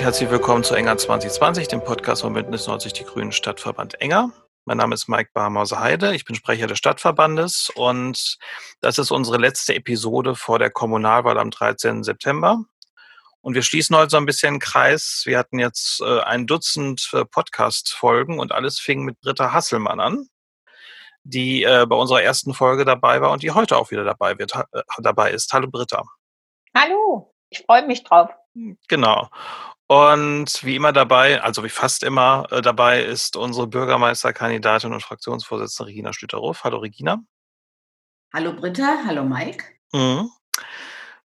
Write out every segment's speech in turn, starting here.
Herzlich willkommen zu Enger 2020, dem Podcast von Bündnis 90 Die Grünen Stadtverband Enger. Mein Name ist Mike Barmauser-Heide, ich bin Sprecher des Stadtverbandes und das ist unsere letzte Episode vor der Kommunalwahl am 13. September. Und wir schließen heute so ein bisschen den Kreis. Wir hatten jetzt äh, ein Dutzend äh, Podcast-Folgen und alles fing mit Britta Hasselmann an, die äh, bei unserer ersten Folge dabei war und die heute auch wieder dabei, wird, dabei ist. Hallo Britta. Hallo, ich freue mich drauf. Genau. Und wie immer dabei, also wie fast immer äh, dabei, ist unsere Bürgermeisterkandidatin und Fraktionsvorsitzende Regina Schlüterhoff. Hallo Regina. Hallo Britta, hallo Mike. Mhm.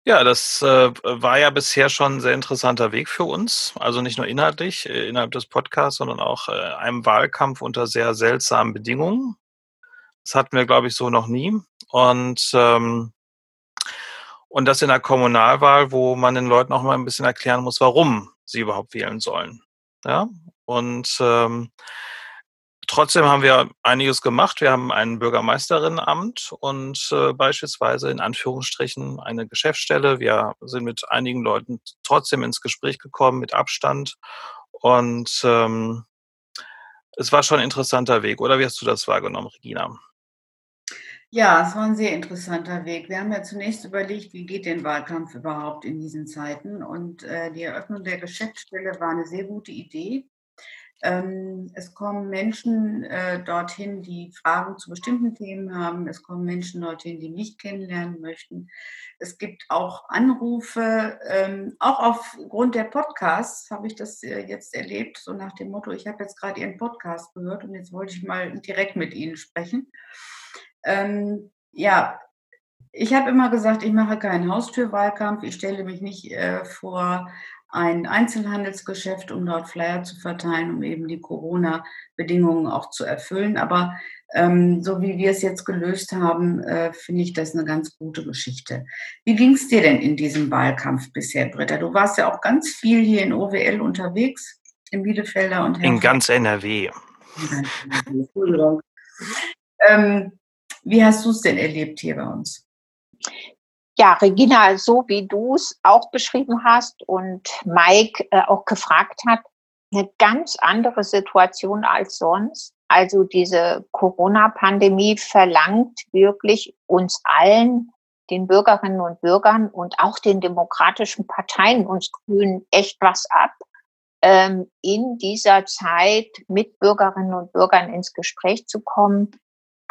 Ja, das äh, war ja bisher schon ein sehr interessanter Weg für uns. Also nicht nur inhaltlich äh, innerhalb des Podcasts, sondern auch äh, einem Wahlkampf unter sehr seltsamen Bedingungen. Das hatten wir, glaube ich, so noch nie. Und ähm, und das in der Kommunalwahl, wo man den Leuten auch mal ein bisschen erklären muss, warum sie überhaupt wählen sollen. Ja, und ähm, trotzdem haben wir einiges gemacht. Wir haben ein Bürgermeisterinnenamt und äh, beispielsweise in Anführungsstrichen eine Geschäftsstelle. Wir sind mit einigen Leuten trotzdem ins Gespräch gekommen, mit Abstand. Und ähm, es war schon ein interessanter Weg. Oder wie hast du das wahrgenommen, Regina? Ja, es war ein sehr interessanter Weg. Wir haben ja zunächst überlegt, wie geht denn Wahlkampf überhaupt in diesen Zeiten? Und äh, die Eröffnung der Geschäftsstelle war eine sehr gute Idee. Ähm, es kommen Menschen äh, dorthin, die Fragen zu bestimmten Themen haben. Es kommen Menschen dorthin, die mich kennenlernen möchten. Es gibt auch Anrufe, ähm, auch aufgrund der Podcasts habe ich das äh, jetzt erlebt, so nach dem Motto, ich habe jetzt gerade Ihren Podcast gehört und jetzt wollte ich mal direkt mit Ihnen sprechen. Ähm, ja, ich habe immer gesagt, ich mache keinen Haustürwahlkampf. Ich stelle mich nicht äh, vor ein Einzelhandelsgeschäft, um dort Flyer zu verteilen, um eben die Corona-Bedingungen auch zu erfüllen. Aber ähm, so wie wir es jetzt gelöst haben, äh, finde ich das eine ganz gute Geschichte. Wie ging es dir denn in diesem Wahlkampf bisher, Britta? Du warst ja auch ganz viel hier in OWL unterwegs, in Bielefelder und Herford. In ganz NRW. Entschuldigung. ähm, wie hast du es denn erlebt hier bei uns? Ja, Regina, so wie du es auch beschrieben hast und Mike äh, auch gefragt hat, eine ganz andere Situation als sonst. Also diese Corona-Pandemie verlangt wirklich uns allen, den Bürgerinnen und Bürgern und auch den demokratischen Parteien, uns Grünen, echt was ab, ähm, in dieser Zeit mit Bürgerinnen und Bürgern ins Gespräch zu kommen,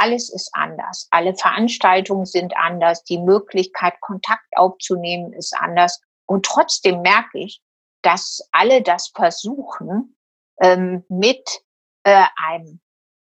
alles ist anders. Alle Veranstaltungen sind anders. Die Möglichkeit, Kontakt aufzunehmen, ist anders. Und trotzdem merke ich, dass alle das versuchen, ähm, mit äh, einem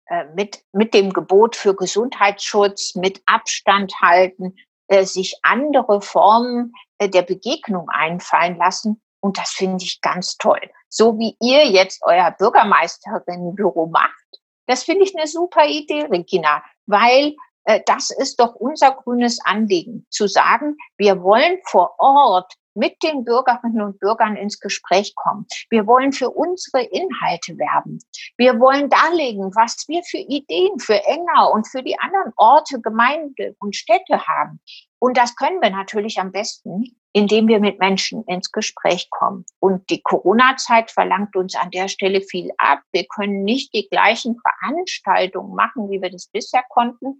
äh, mit, mit dem Gebot für Gesundheitsschutz, mit Abstand halten, äh, sich andere Formen äh, der Begegnung einfallen lassen. Und das finde ich ganz toll. So wie ihr jetzt euer Bürgermeisterinnenbüro macht, das finde ich eine super Idee, Regina, weil äh, das ist doch unser grünes Anliegen, zu sagen, wir wollen vor Ort mit den Bürgerinnen und Bürgern ins Gespräch kommen. Wir wollen für unsere Inhalte werben. Wir wollen darlegen, was wir für Ideen für Enger und für die anderen Orte, Gemeinden und Städte haben. Und das können wir natürlich am besten, indem wir mit Menschen ins Gespräch kommen. Und die Corona-Zeit verlangt uns an der Stelle viel ab. Wir können nicht die gleichen Veranstaltungen machen, wie wir das bisher konnten.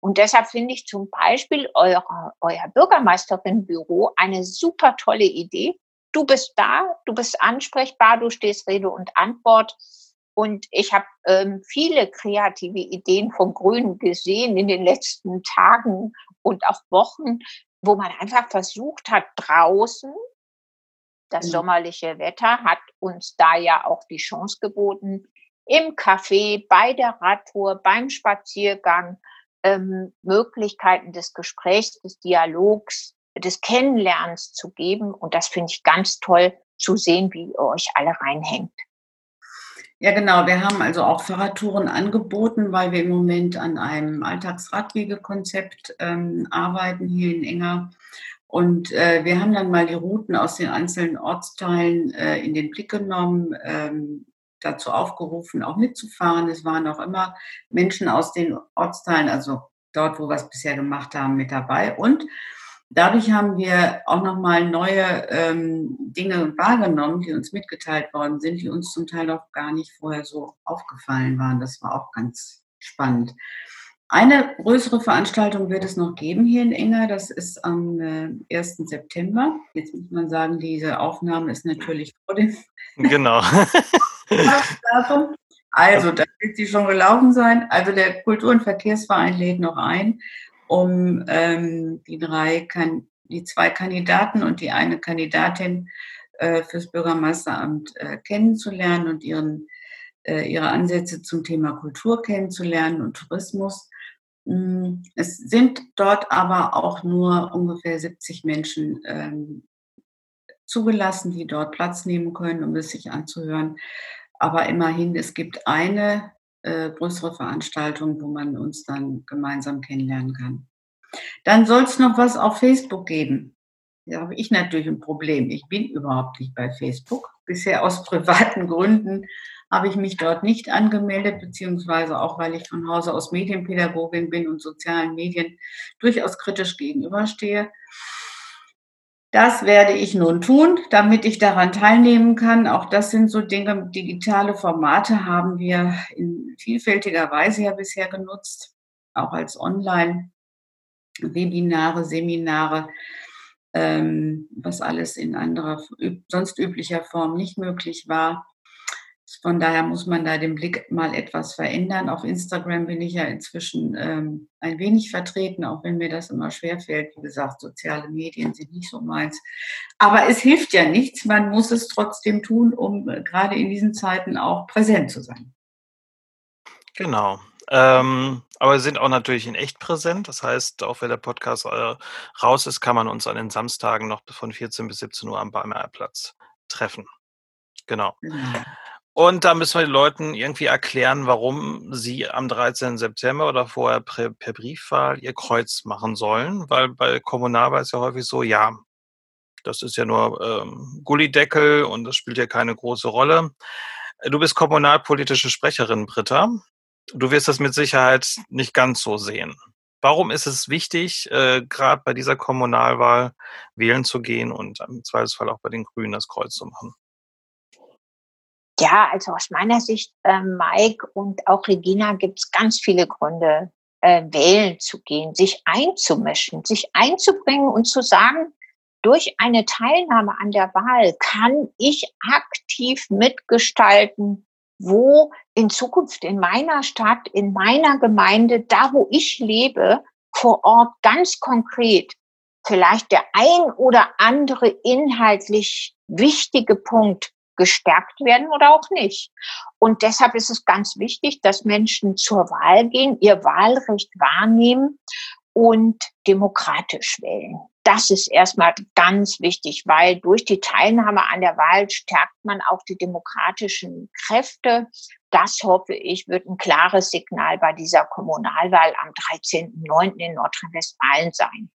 Und deshalb finde ich zum Beispiel eure, euer Bürgermeisterinnenbüro eine super tolle Idee. Du bist da, du bist ansprechbar, du stehst Rede und Antwort. Und ich habe ähm, viele kreative Ideen von Grünen gesehen in den letzten Tagen und auch Wochen, wo man einfach versucht hat, draußen, das mhm. sommerliche Wetter hat uns da ja auch die Chance geboten, im Café, bei der Radtour, beim Spaziergang, ähm, Möglichkeiten des Gesprächs, des Dialogs, des Kennenlernens zu geben. Und das finde ich ganz toll zu sehen, wie ihr euch alle reinhängt. Ja, genau. Wir haben also auch Fahrradtouren angeboten, weil wir im Moment an einem Alltagsradwegekonzept ähm, arbeiten hier in Enger. Und äh, wir haben dann mal die Routen aus den einzelnen Ortsteilen äh, in den Blick genommen, ähm, dazu aufgerufen, auch mitzufahren. Es waren auch immer Menschen aus den Ortsteilen, also dort, wo wir es bisher gemacht haben, mit dabei. Und Dadurch haben wir auch nochmal neue ähm, Dinge wahrgenommen, die uns mitgeteilt worden sind, die uns zum Teil auch gar nicht vorher so aufgefallen waren. Das war auch ganz spannend. Eine größere Veranstaltung wird es noch geben hier in Enger. Das ist am äh, 1. September. Jetzt muss man sagen, diese Aufnahme ist natürlich vor dem genau. also, da wird sie schon gelaufen sein. Also der Kultur- und Verkehrsverein lädt noch ein, um ähm, die drei, kan die zwei Kandidaten und die eine Kandidatin äh, fürs Bürgermeisteramt äh, kennenzulernen und ihren, äh, ihre Ansätze zum Thema Kultur kennenzulernen und Tourismus. Mm, es sind dort aber auch nur ungefähr 70 Menschen ähm, zugelassen, die dort Platz nehmen können, um es sich anzuhören. Aber immerhin, es gibt eine äh, größere Veranstaltung, wo man uns dann gemeinsam kennenlernen kann. Dann soll es noch was auf Facebook geben. Da habe ich natürlich ein Problem. Ich bin überhaupt nicht bei Facebook. Bisher aus privaten Gründen habe ich mich dort nicht angemeldet, beziehungsweise auch, weil ich von Hause aus Medienpädagogin bin und sozialen Medien durchaus kritisch gegenüberstehe. Das werde ich nun tun, damit ich daran teilnehmen kann. Auch das sind so Dinge, digitale Formate haben wir in vielfältiger Weise ja bisher genutzt, auch als Online-Webinare, Seminare, ähm, was alles in anderer, sonst üblicher Form nicht möglich war. Von daher muss man da den Blick mal etwas verändern. Auf Instagram bin ich ja inzwischen ähm, ein wenig vertreten, auch wenn mir das immer schwerfällt. Wie gesagt, soziale Medien sind nicht so meins. Aber es hilft ja nichts. Man muss es trotzdem tun, um äh, gerade in diesen Zeiten auch präsent zu sein. Genau. Ähm, aber wir sind auch natürlich in echt präsent. Das heißt, auch wenn der Podcast äh, raus ist, kann man uns an den Samstagen noch von 14 bis 17 Uhr am Ballmeierplatz treffen. Genau. genau. Und da müssen wir den Leuten irgendwie erklären, warum sie am 13. September oder vorher per, per Briefwahl ihr Kreuz machen sollen. Weil bei Kommunalwahl ist ja häufig so, ja, das ist ja nur ähm, Gullideckel und das spielt ja keine große Rolle. Du bist kommunalpolitische Sprecherin, Britta. Du wirst das mit Sicherheit nicht ganz so sehen. Warum ist es wichtig, äh, gerade bei dieser Kommunalwahl wählen zu gehen und im Zweifelsfall auch bei den Grünen das Kreuz zu machen? Ja, also aus meiner Sicht, äh, Mike und auch Regina, gibt es ganz viele Gründe, äh, wählen zu gehen, sich einzumischen, sich einzubringen und zu sagen, durch eine Teilnahme an der Wahl kann ich aktiv mitgestalten, wo in Zukunft in meiner Stadt, in meiner Gemeinde, da wo ich lebe, vor Ort ganz konkret vielleicht der ein oder andere inhaltlich wichtige Punkt gestärkt werden oder auch nicht. Und deshalb ist es ganz wichtig, dass Menschen zur Wahl gehen, ihr Wahlrecht wahrnehmen und demokratisch wählen. Das ist erstmal ganz wichtig, weil durch die Teilnahme an der Wahl stärkt man auch die demokratischen Kräfte. Das hoffe ich, wird ein klares Signal bei dieser Kommunalwahl am 13.09. in Nordrhein-Westfalen sein.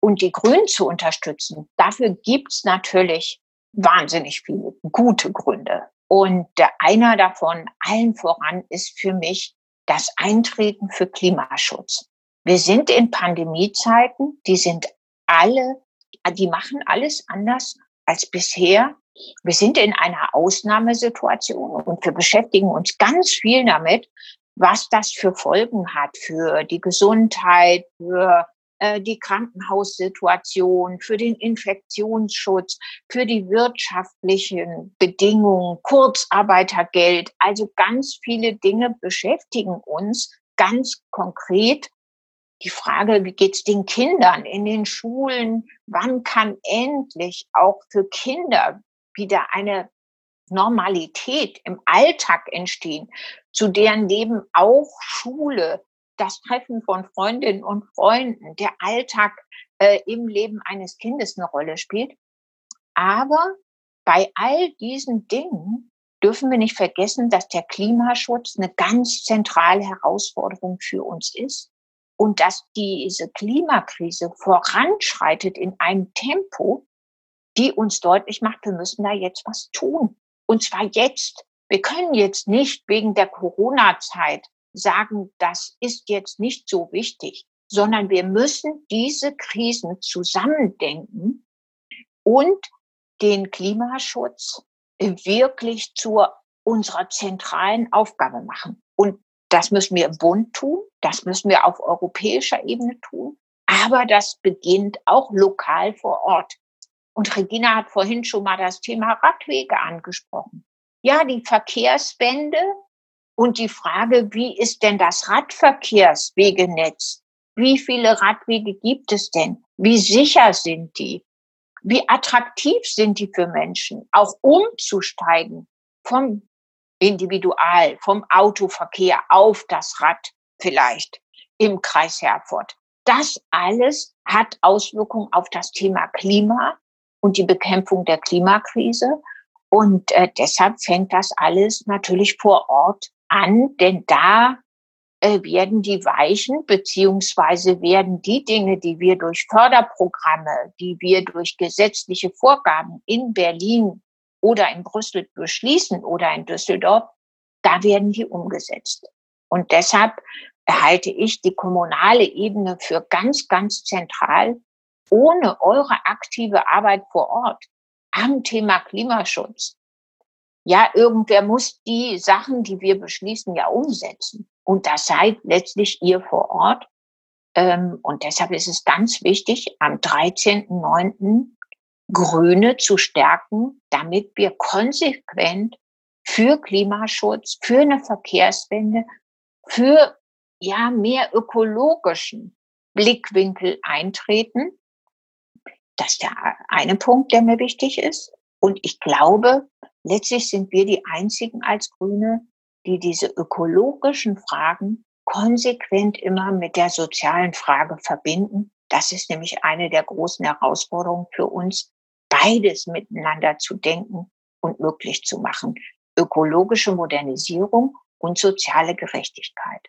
Und die Grünen zu unterstützen, dafür gibt es natürlich wahnsinnig viele gute Gründe. Und einer davon allen voran ist für mich das Eintreten für Klimaschutz. Wir sind in Pandemiezeiten, die sind alle, die machen alles anders als bisher. Wir sind in einer Ausnahmesituation und wir beschäftigen uns ganz viel damit, was das für Folgen hat für die Gesundheit, für die Krankenhaussituation, für den Infektionsschutz, für die wirtschaftlichen Bedingungen, Kurzarbeitergeld. Also ganz viele Dinge beschäftigen uns ganz konkret. Die Frage, wie geht's den Kindern in den Schulen? Wann kann endlich auch für Kinder wieder eine Normalität im Alltag entstehen, zu deren Leben auch Schule, das Treffen von Freundinnen und Freunden, der Alltag äh, im Leben eines Kindes eine Rolle spielt. Aber bei all diesen Dingen dürfen wir nicht vergessen, dass der Klimaschutz eine ganz zentrale Herausforderung für uns ist und dass diese Klimakrise voranschreitet in einem Tempo, die uns deutlich macht, wir müssen da jetzt was tun. Und zwar jetzt. Wir können jetzt nicht wegen der Corona-Zeit sagen, das ist jetzt nicht so wichtig. sondern wir müssen diese Krisen zusammendenken und den Klimaschutz wirklich zur unserer zentralen Aufgabe machen. Und das müssen wir im Bund tun, das müssen wir auf europäischer Ebene tun, aber das beginnt auch lokal vor Ort. Und Regina hat vorhin schon mal das Thema Radwege angesprochen. Ja, die Verkehrswende und die Frage, wie ist denn das Radverkehrswegenetz? Wie viele Radwege gibt es denn? Wie sicher sind die? Wie attraktiv sind die für Menschen, auch umzusteigen vom Individual, vom Autoverkehr auf das Rad vielleicht im Kreis Herford? Das alles hat Auswirkungen auf das Thema Klima und die Bekämpfung der Klimakrise. Und äh, deshalb fängt das alles natürlich vor Ort an, denn da äh, werden die Weichen beziehungsweise werden die Dinge, die wir durch Förderprogramme, die wir durch gesetzliche Vorgaben in Berlin oder in Brüssel beschließen oder in Düsseldorf, da werden die umgesetzt. Und deshalb halte ich die kommunale Ebene für ganz, ganz zentral. Ohne eure aktive Arbeit vor Ort am Thema Klimaschutz ja, irgendwer muss die Sachen, die wir beschließen, ja umsetzen. Und das seid letztlich ihr vor Ort. Ähm, und deshalb ist es ganz wichtig, am 13.09. Grüne zu stärken, damit wir konsequent für Klimaschutz, für eine Verkehrswende, für ja mehr ökologischen Blickwinkel eintreten. Das ist der eine Punkt, der mir wichtig ist. Und ich glaube, letztlich sind wir die einzigen als Grüne, die diese ökologischen Fragen konsequent immer mit der sozialen Frage verbinden. Das ist nämlich eine der großen Herausforderungen für uns, beides miteinander zu denken und möglich zu machen. Ökologische Modernisierung und soziale Gerechtigkeit.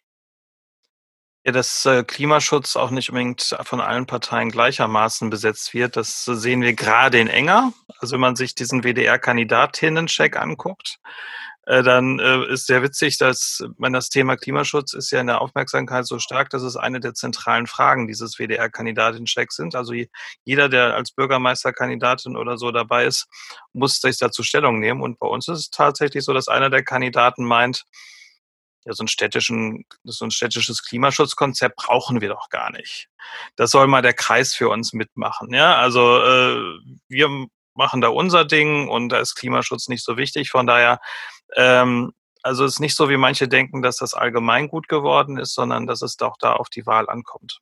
Ja, dass äh, Klimaschutz auch nicht unbedingt von allen Parteien gleichermaßen besetzt wird, das sehen wir gerade in Enger. Also wenn man sich diesen WDR-Kandidatinnen-Check anguckt, äh, dann äh, ist sehr witzig, dass man das Thema Klimaschutz ist ja in der Aufmerksamkeit so stark, dass es eine der zentralen Fragen dieses WDR-Kandidatin-Checks sind. Also jeder, der als Bürgermeisterkandidatin oder so dabei ist, muss sich dazu Stellung nehmen. Und bei uns ist es tatsächlich so, dass einer der Kandidaten meint, ja, so ein städtischen, so ein städtisches Klimaschutzkonzept brauchen wir doch gar nicht. Das soll mal der Kreis für uns mitmachen. Ja, also äh, wir machen da unser Ding und da ist Klimaschutz nicht so wichtig. Von daher, ähm, also es ist nicht so, wie manche denken, dass das allgemein gut geworden ist, sondern dass es doch da auf die Wahl ankommt.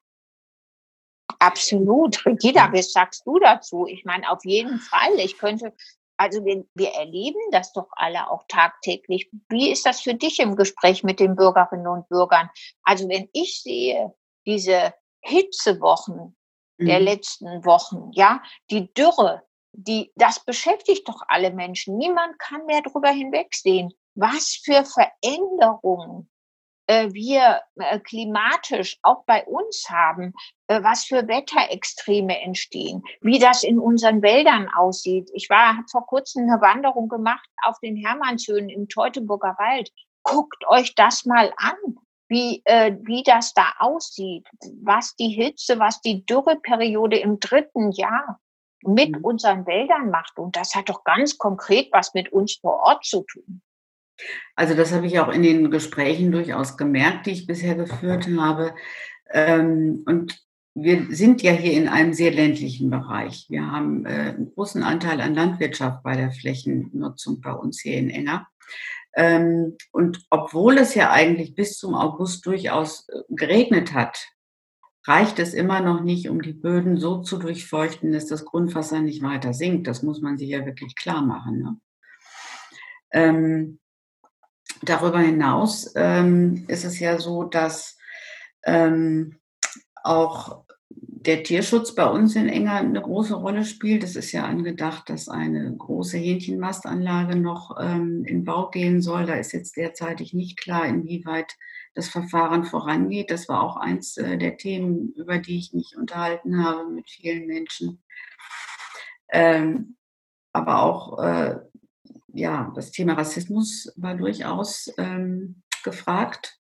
Absolut. Regina, was sagst du dazu? Ich meine, auf jeden Fall. Ich könnte also wir, wir erleben das doch alle auch tagtäglich. Wie ist das für dich im Gespräch mit den Bürgerinnen und Bürgern? Also wenn ich sehe, diese Hitzewochen mhm. der letzten Wochen, ja, die Dürre, die, das beschäftigt doch alle Menschen. Niemand kann mehr darüber hinwegsehen, was für Veränderungen wir äh, klimatisch auch bei uns haben, äh, was für Wetterextreme entstehen, wie das in unseren Wäldern aussieht. Ich war habe vor kurzem eine Wanderung gemacht auf den Hermannshöhen im Teutoburger Wald. Guckt euch das mal an, wie, äh, wie das da aussieht, was die Hitze, was die Dürreperiode im dritten Jahr mit mhm. unseren Wäldern macht. Und das hat doch ganz konkret was mit uns vor Ort zu tun. Also das habe ich auch in den Gesprächen durchaus gemerkt, die ich bisher geführt habe. Ähm, und wir sind ja hier in einem sehr ländlichen Bereich. Wir haben äh, einen großen Anteil an Landwirtschaft bei der Flächennutzung bei uns hier in Enger. Ähm, und obwohl es ja eigentlich bis zum August durchaus äh, geregnet hat, reicht es immer noch nicht, um die Böden so zu durchfeuchten, dass das Grundwasser nicht weiter sinkt. Das muss man sich ja wirklich klar machen. Ne? Darüber hinaus ähm, ist es ja so, dass ähm, auch der Tierschutz bei uns in Enger eine große Rolle spielt. Es ist ja angedacht, dass eine große Hähnchenmastanlage noch ähm, in Bau gehen soll. Da ist jetzt derzeitig nicht klar, inwieweit das Verfahren vorangeht. Das war auch eins äh, der Themen, über die ich mich unterhalten habe mit vielen Menschen. Ähm, aber auch äh, ja, das Thema Rassismus war durchaus ähm, gefragt.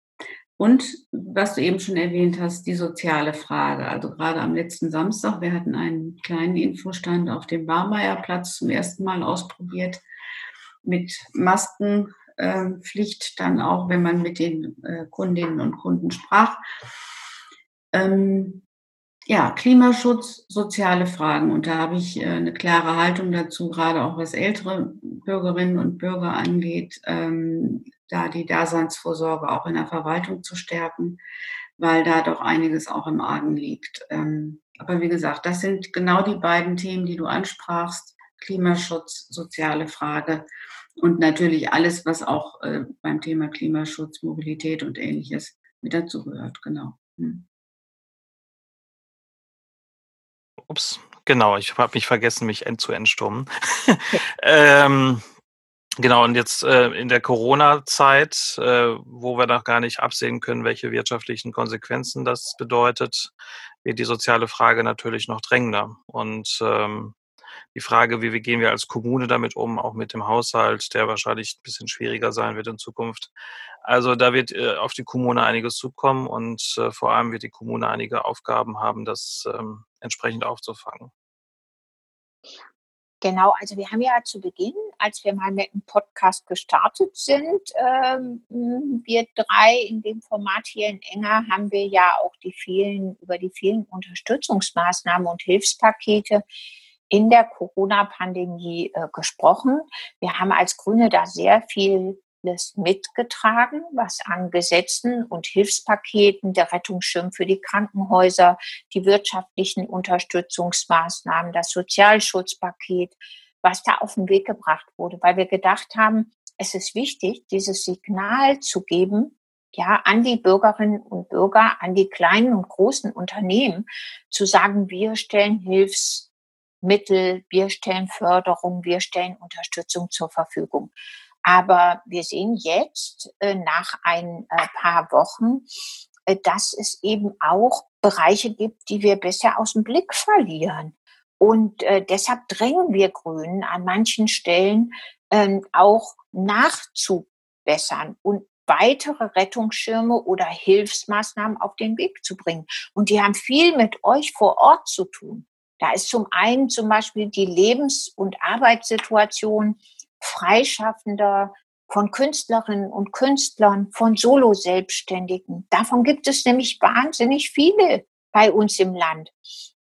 Und was du eben schon erwähnt hast, die soziale Frage. Also gerade am letzten Samstag, wir hatten einen kleinen Infostand auf dem Barmeierplatz zum ersten Mal ausprobiert mit Maskenpflicht, dann auch, wenn man mit den äh, Kundinnen und Kunden sprach. Ähm, ja, Klimaschutz, soziale Fragen. Und da habe ich äh, eine klare Haltung dazu, gerade auch was ältere Bürgerinnen und Bürger angeht, ähm, da die Daseinsvorsorge auch in der Verwaltung zu stärken, weil da doch einiges auch im Argen liegt. Ähm, aber wie gesagt, das sind genau die beiden Themen, die du ansprachst. Klimaschutz, soziale Frage und natürlich alles, was auch äh, beim Thema Klimaschutz, Mobilität und ähnliches mit dazugehört. Genau. Hm. Ups, genau, ich habe mich vergessen, mich zu entstummen. ähm, genau, und jetzt äh, in der Corona-Zeit, äh, wo wir noch gar nicht absehen können, welche wirtschaftlichen Konsequenzen das bedeutet, wird die soziale Frage natürlich noch drängender. Und ähm, die Frage, wie, wie gehen wir als Kommune damit um, auch mit dem Haushalt, der wahrscheinlich ein bisschen schwieriger sein wird in Zukunft. Also da wird äh, auf die Kommune einiges zukommen und äh, vor allem wird die Kommune einige Aufgaben haben, das ähm, entsprechend aufzufangen. Genau, also wir haben ja zu Beginn, als wir mal mit dem Podcast gestartet sind, ähm, wir drei in dem Format hier in Enger, haben wir ja auch die vielen, über die vielen Unterstützungsmaßnahmen und Hilfspakete in der Corona-Pandemie äh, gesprochen. Wir haben als Grüne da sehr viel mitgetragen, was an Gesetzen und Hilfspaketen, der Rettungsschirm für die Krankenhäuser, die wirtschaftlichen Unterstützungsmaßnahmen, das Sozialschutzpaket, was da auf den Weg gebracht wurde, weil wir gedacht haben, es ist wichtig, dieses Signal zu geben, ja, an die Bürgerinnen und Bürger, an die kleinen und großen Unternehmen, zu sagen, wir stellen Hilfs Mittel, wir stellen Förderung, wir stellen Unterstützung zur Verfügung. Aber wir sehen jetzt äh, nach ein äh, paar Wochen, äh, dass es eben auch Bereiche gibt, die wir bisher aus dem Blick verlieren. Und deshalb drängen wir Grünen an manchen Stellen ähm, auch nachzubessern und weitere Rettungsschirme oder Hilfsmaßnahmen auf den Weg zu bringen. Und die haben viel mit euch vor Ort zu tun. Da ist zum einen zum Beispiel die Lebens- und Arbeitssituation Freischaffender, von Künstlerinnen und Künstlern, von Solo-Selbstständigen. Davon gibt es nämlich wahnsinnig viele bei uns im Land.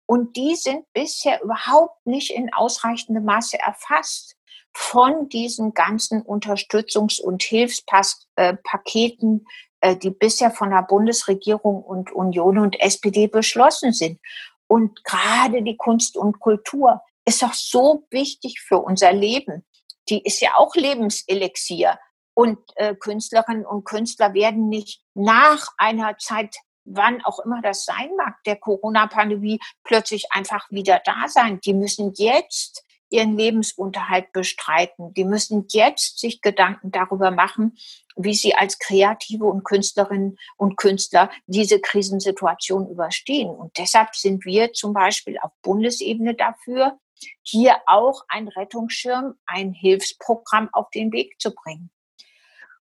Und die sind bisher überhaupt nicht in ausreichendem Maße erfasst von diesen ganzen Unterstützungs- und Hilfspaketen, äh, die bisher von der Bundesregierung und Union und SPD beschlossen sind. Und gerade die Kunst und Kultur ist doch so wichtig für unser Leben. Die ist ja auch Lebenselixier. Und äh, Künstlerinnen und Künstler werden nicht nach einer Zeit, wann auch immer das sein mag, der Corona-Pandemie plötzlich einfach wieder da sein. Die müssen jetzt ihren Lebensunterhalt bestreiten. Die müssen jetzt sich Gedanken darüber machen, wie sie als Kreative und Künstlerinnen und Künstler diese Krisensituation überstehen. Und deshalb sind wir zum Beispiel auf Bundesebene dafür, hier auch ein Rettungsschirm, ein Hilfsprogramm auf den Weg zu bringen.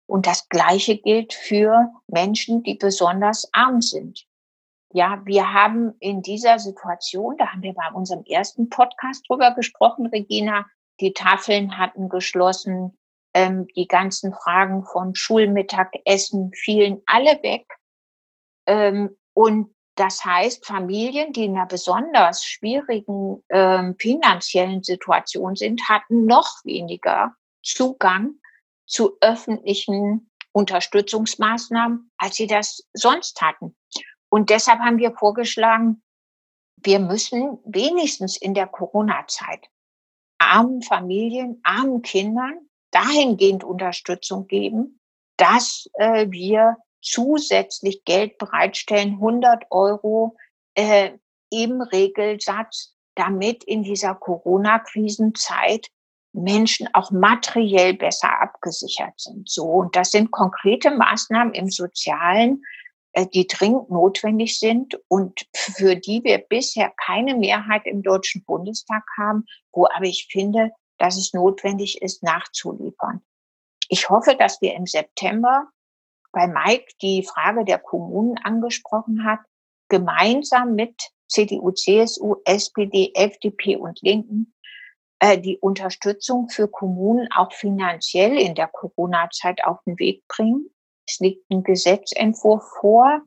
Und das Gleiche gilt für Menschen, die besonders arm sind. Ja, wir haben in dieser Situation, da haben wir bei unserem ersten Podcast drüber gesprochen, Regina, die Tafeln hatten geschlossen, ähm, die ganzen Fragen von Schulmittagessen fielen alle weg. Ähm, und das heißt, Familien, die in einer besonders schwierigen ähm, finanziellen Situation sind, hatten noch weniger Zugang zu öffentlichen Unterstützungsmaßnahmen, als sie das sonst hatten. Und deshalb haben wir vorgeschlagen, wir müssen wenigstens in der Corona-Zeit armen Familien, armen Kindern dahingehend Unterstützung geben, dass äh, wir zusätzlich Geld bereitstellen, 100 Euro äh, im Regelsatz, damit in dieser Corona-Krisenzeit Menschen auch materiell besser abgesichert sind. So, und das sind konkrete Maßnahmen im Sozialen, die dringend notwendig sind und für die wir bisher keine Mehrheit im Deutschen Bundestag haben, wo aber ich finde, dass es notwendig ist, nachzuliefern. Ich hoffe, dass wir im September weil Mike die Frage der Kommunen angesprochen hat, gemeinsam mit CDU, CSU, SPD, FDP und Linken äh, die Unterstützung für Kommunen auch finanziell in der Corona-Zeit auf den Weg bringen. Es liegt ein Gesetzentwurf vor,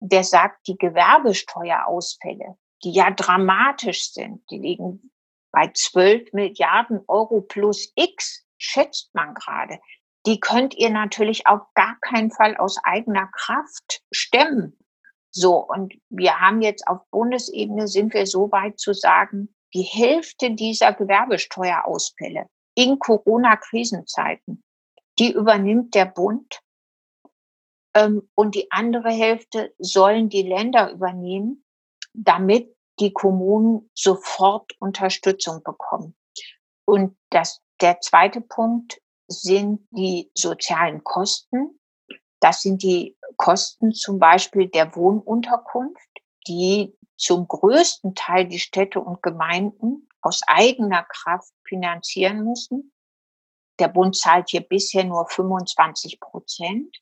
der sagt, die Gewerbesteuerausfälle, die ja dramatisch sind, die liegen bei 12 Milliarden Euro plus X, schätzt man gerade. Die könnt ihr natürlich auf gar keinen Fall aus eigener Kraft stemmen. So, und wir haben jetzt auf Bundesebene sind wir so weit zu sagen, die Hälfte dieser Gewerbesteuerausfälle in Corona-Krisenzeiten, die übernimmt der Bund. Ähm, und die andere Hälfte sollen die Länder übernehmen, damit die Kommunen sofort Unterstützung bekommen. Und das, der zweite Punkt sind die sozialen Kosten. Das sind die Kosten zum Beispiel der Wohnunterkunft, die zum größten Teil die Städte und Gemeinden aus eigener Kraft finanzieren müssen. Der Bund zahlt hier bisher nur 25 Prozent.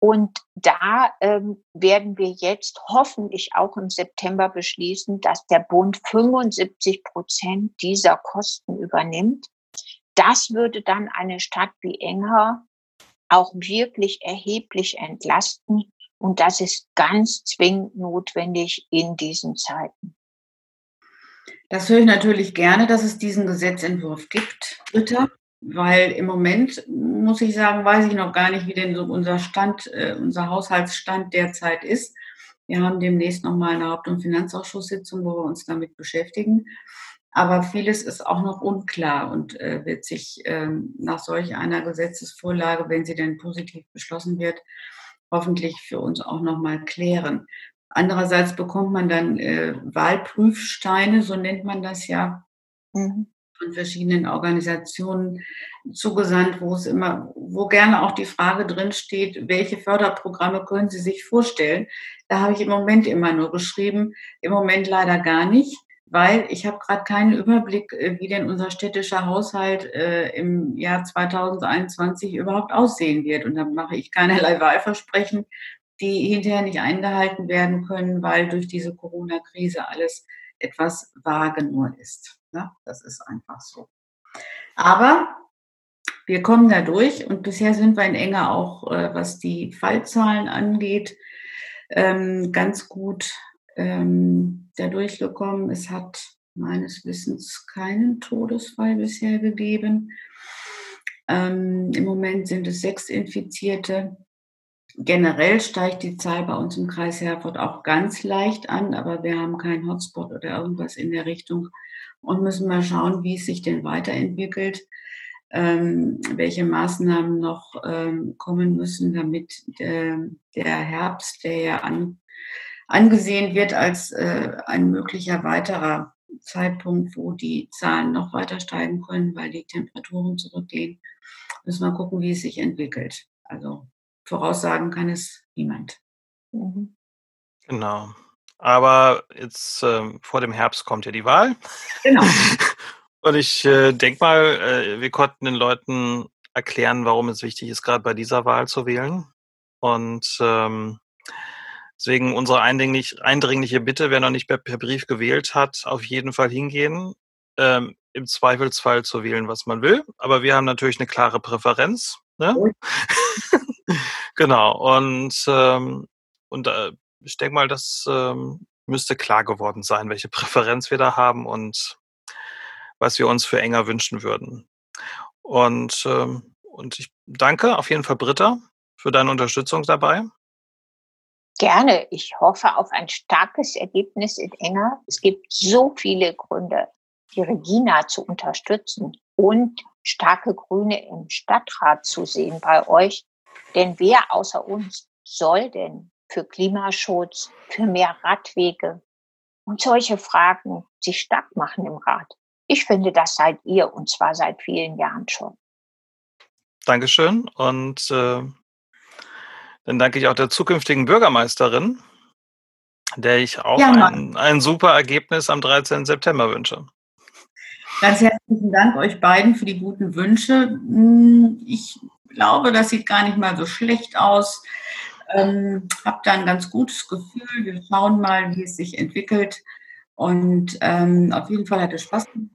Und da ähm, werden wir jetzt hoffentlich auch im September beschließen, dass der Bund 75 Prozent dieser Kosten übernimmt. Das würde dann eine Stadt wie Enger auch wirklich erheblich entlasten. Und das ist ganz zwingend notwendig in diesen Zeiten. Das höre ich natürlich gerne, dass es diesen Gesetzentwurf gibt, Britta weil im Moment, muss ich sagen, weiß ich noch gar nicht, wie denn so unser Stand, äh, unser Haushaltsstand derzeit ist. Wir haben demnächst nochmal eine Haupt- und Finanzausschusssitzung, wo wir uns damit beschäftigen. Aber vieles ist auch noch unklar und äh, wird sich ähm, nach solch einer Gesetzesvorlage, wenn sie denn positiv beschlossen wird, hoffentlich für uns auch nochmal klären. Andererseits bekommt man dann äh, Wahlprüfsteine, so nennt man das ja, mhm von verschiedenen Organisationen zugesandt, wo es immer, wo gerne auch die Frage drin steht, welche Förderprogramme können Sie sich vorstellen? Da habe ich im Moment immer nur geschrieben, im Moment leider gar nicht, weil ich habe gerade keinen Überblick, äh, wie denn unser städtischer Haushalt äh, im Jahr 2021 überhaupt aussehen wird. Und da mache ich keinerlei Wahlversprechen, die hinterher nicht eingehalten werden können, weil durch diese Corona-Krise alles etwas vage nur ist. Ja, das ist einfach so. Aber wir kommen da durch und bisher sind wir in Enger auch, äh, was die Fallzahlen angeht, ähm, ganz gut ähm, da durchgekommen. Es hat meines Wissens keinen Todesfall bisher gegeben. Ähm, Im Moment sind es sechs Infizierte. Generell steigt die Zahl bei uns im Kreis Herford auch ganz leicht an, aber wir haben keinen Hotspot oder irgendwas in der Richtung und müssen mal schauen, wie es sich denn weiterentwickelt, ähm, welche Maßnahmen noch ähm, kommen müssen, damit äh, der Herbst, der ja an, angesehen wird als äh, ein möglicher weiterer Zeitpunkt, wo die Zahlen noch weiter steigen können, weil die Temperaturen zurückgehen, müssen wir gucken, wie es sich entwickelt. Also voraussagen kann es niemand. Mhm. Genau. Aber jetzt äh, vor dem Herbst kommt ja die Wahl. Genau. Und ich äh, denke mal, äh, wir konnten den Leuten erklären, warum es wichtig ist, gerade bei dieser Wahl zu wählen. Und ähm, deswegen unsere eindringlich, eindringliche Bitte, wer noch nicht per, per, Brief gewählt hat, auf jeden Fall hingehen. Ähm, Im Zweifelsfall zu wählen, was man will. Aber wir haben natürlich eine klare Präferenz. Ne? genau. Und, ähm, und äh, ich denke mal, das ähm, müsste klar geworden sein, welche Präferenz wir da haben und was wir uns für enger wünschen würden. Und, ähm, und ich danke auf jeden Fall Britta für deine Unterstützung dabei. Gerne. Ich hoffe auf ein starkes Ergebnis in Enger. Es gibt so viele Gründe, die Regina zu unterstützen und starke Grüne im Stadtrat zu sehen bei euch. Denn wer außer uns soll denn für Klimaschutz, für mehr Radwege und solche Fragen sich stark machen im Rat. Ich finde, das seid ihr und zwar seit vielen Jahren schon. Dankeschön und äh, dann danke ich auch der zukünftigen Bürgermeisterin, der ich auch ja, ein, ein super Ergebnis am 13. September wünsche. Ganz herzlichen Dank euch beiden für die guten Wünsche. Hm, ich glaube, das sieht gar nicht mal so schlecht aus. Ähm, habe da ein ganz gutes Gefühl. Wir schauen mal, wie es sich entwickelt. Und ähm, auf jeden Fall hat es Spaß gemacht,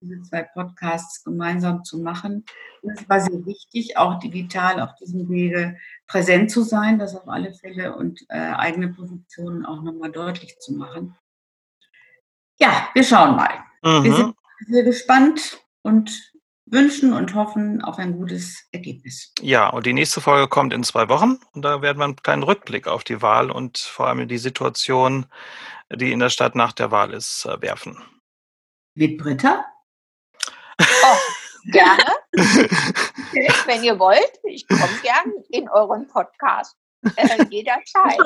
diese zwei Podcasts gemeinsam zu machen. es war sehr wichtig, auch digital auf diesem Wege präsent zu sein, das auf alle Fälle und äh, eigene Positionen auch nochmal deutlich zu machen. Ja, wir schauen mal. Mhm. Wir sind sehr gespannt und wünschen und hoffen auf ein gutes Ergebnis. Ja, und die nächste Folge kommt in zwei Wochen und da werden wir einen kleinen Rückblick auf die Wahl und vor allem die Situation, die in der Stadt nach der Wahl ist, äh, werfen. Mit Britta? Oh, gerne. Wenn ihr wollt, ich komme gern in euren Podcast. Äh, jederzeit.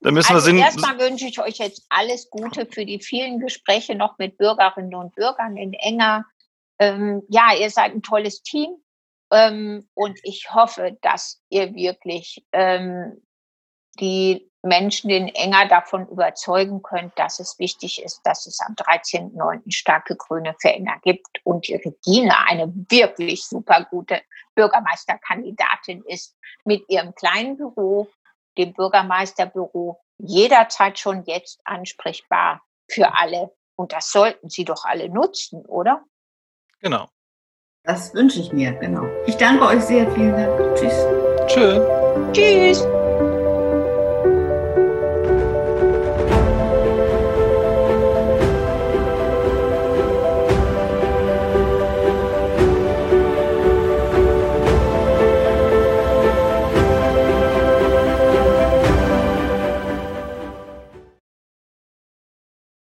Dann müssen also wir erstmal wünsche ich euch jetzt alles Gute für die vielen Gespräche noch mit Bürgerinnen und Bürgern in Enger. Ähm, ja, ihr seid ein tolles Team ähm, und ich hoffe, dass ihr wirklich ähm, die Menschen in Enger davon überzeugen könnt, dass es wichtig ist, dass es am 13.09. starke Grüne für gibt und die Regina eine wirklich super gute Bürgermeisterkandidatin ist mit ihrem kleinen Büro, dem Bürgermeisterbüro, jederzeit schon jetzt ansprechbar für alle. Und das sollten Sie doch alle nutzen, oder? Genau. Das wünsche ich mir, genau. Ich danke euch sehr. Vielen Dank. Tschüss. Tschö. Tschüss.